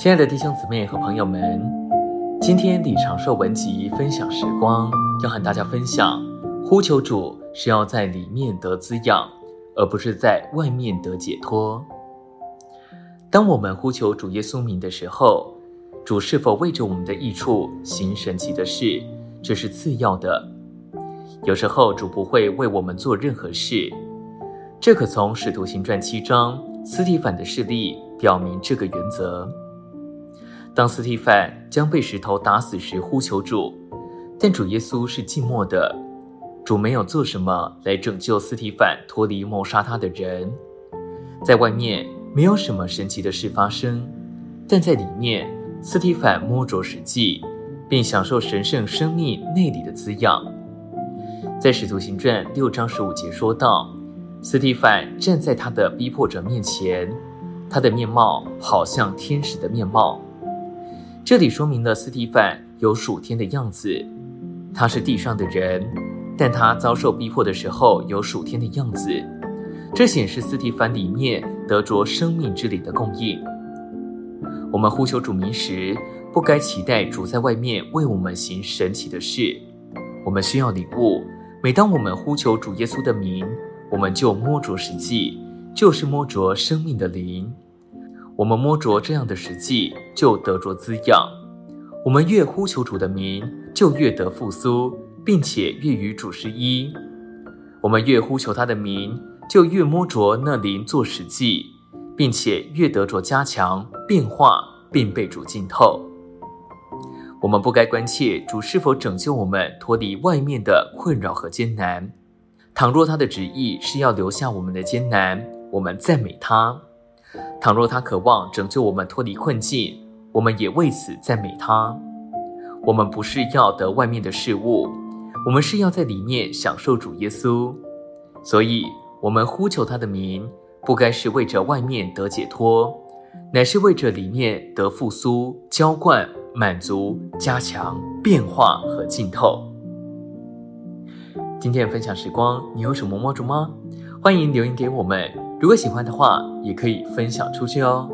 亲爱的弟兄姊妹和朋友们，今天李长寿文集分享时光，要和大家分享：呼求主是要在里面得滋养，而不是在外面得解脱。当我们呼求主耶稣名的时候，主是否为着我们的益处行神奇的事，这是次要的。有时候主不会为我们做任何事，这可从《使徒行传》七章斯提凡的事例表明这个原则。当斯蒂凡将被石头打死时，呼求主，但主耶稣是静默的，主没有做什么来拯救斯蒂凡脱离谋杀他的人，在外面。没有什么神奇的事发生，但在里面，斯蒂凡摸着实际，并享受神圣生命内里的滋养。在《使徒行传》六章十五节说道：“斯蒂凡站在他的逼迫者面前，他的面貌好像天使的面貌。”这里说明了斯蒂凡有属天的样子，他是地上的人，但他遭受逼迫的时候有属天的样子。这显示斯蒂凡里面得着生命之灵的供应。我们呼求主名时，不该期待主在外面为我们行神奇的事。我们需要领悟，每当我们呼求主耶稣的名，我们就摸着实际，就是摸着生命的灵。我们摸着这样的实际，就得着滋养。我们越呼求主的名，就越得复苏，并且越与主是一。我们越呼求他的名，就越摸着那灵做实际，并且越得着加强、变化，并被主浸透。我们不该关切主是否拯救我们脱离外面的困扰和艰难。倘若他的旨意是要留下我们的艰难，我们赞美他；倘若他渴望拯救我们脱离困境，我们也为此赞美他。我们不是要得外面的事物，我们是要在里面享受主耶稣。所以。我们呼求他的名，不该是为着外面得解脱，乃是为着里面得复苏、浇灌、满足、加强、变化和浸透。今天分享时光，你有什么摸着吗？欢迎留言给我们。如果喜欢的话，也可以分享出去哦。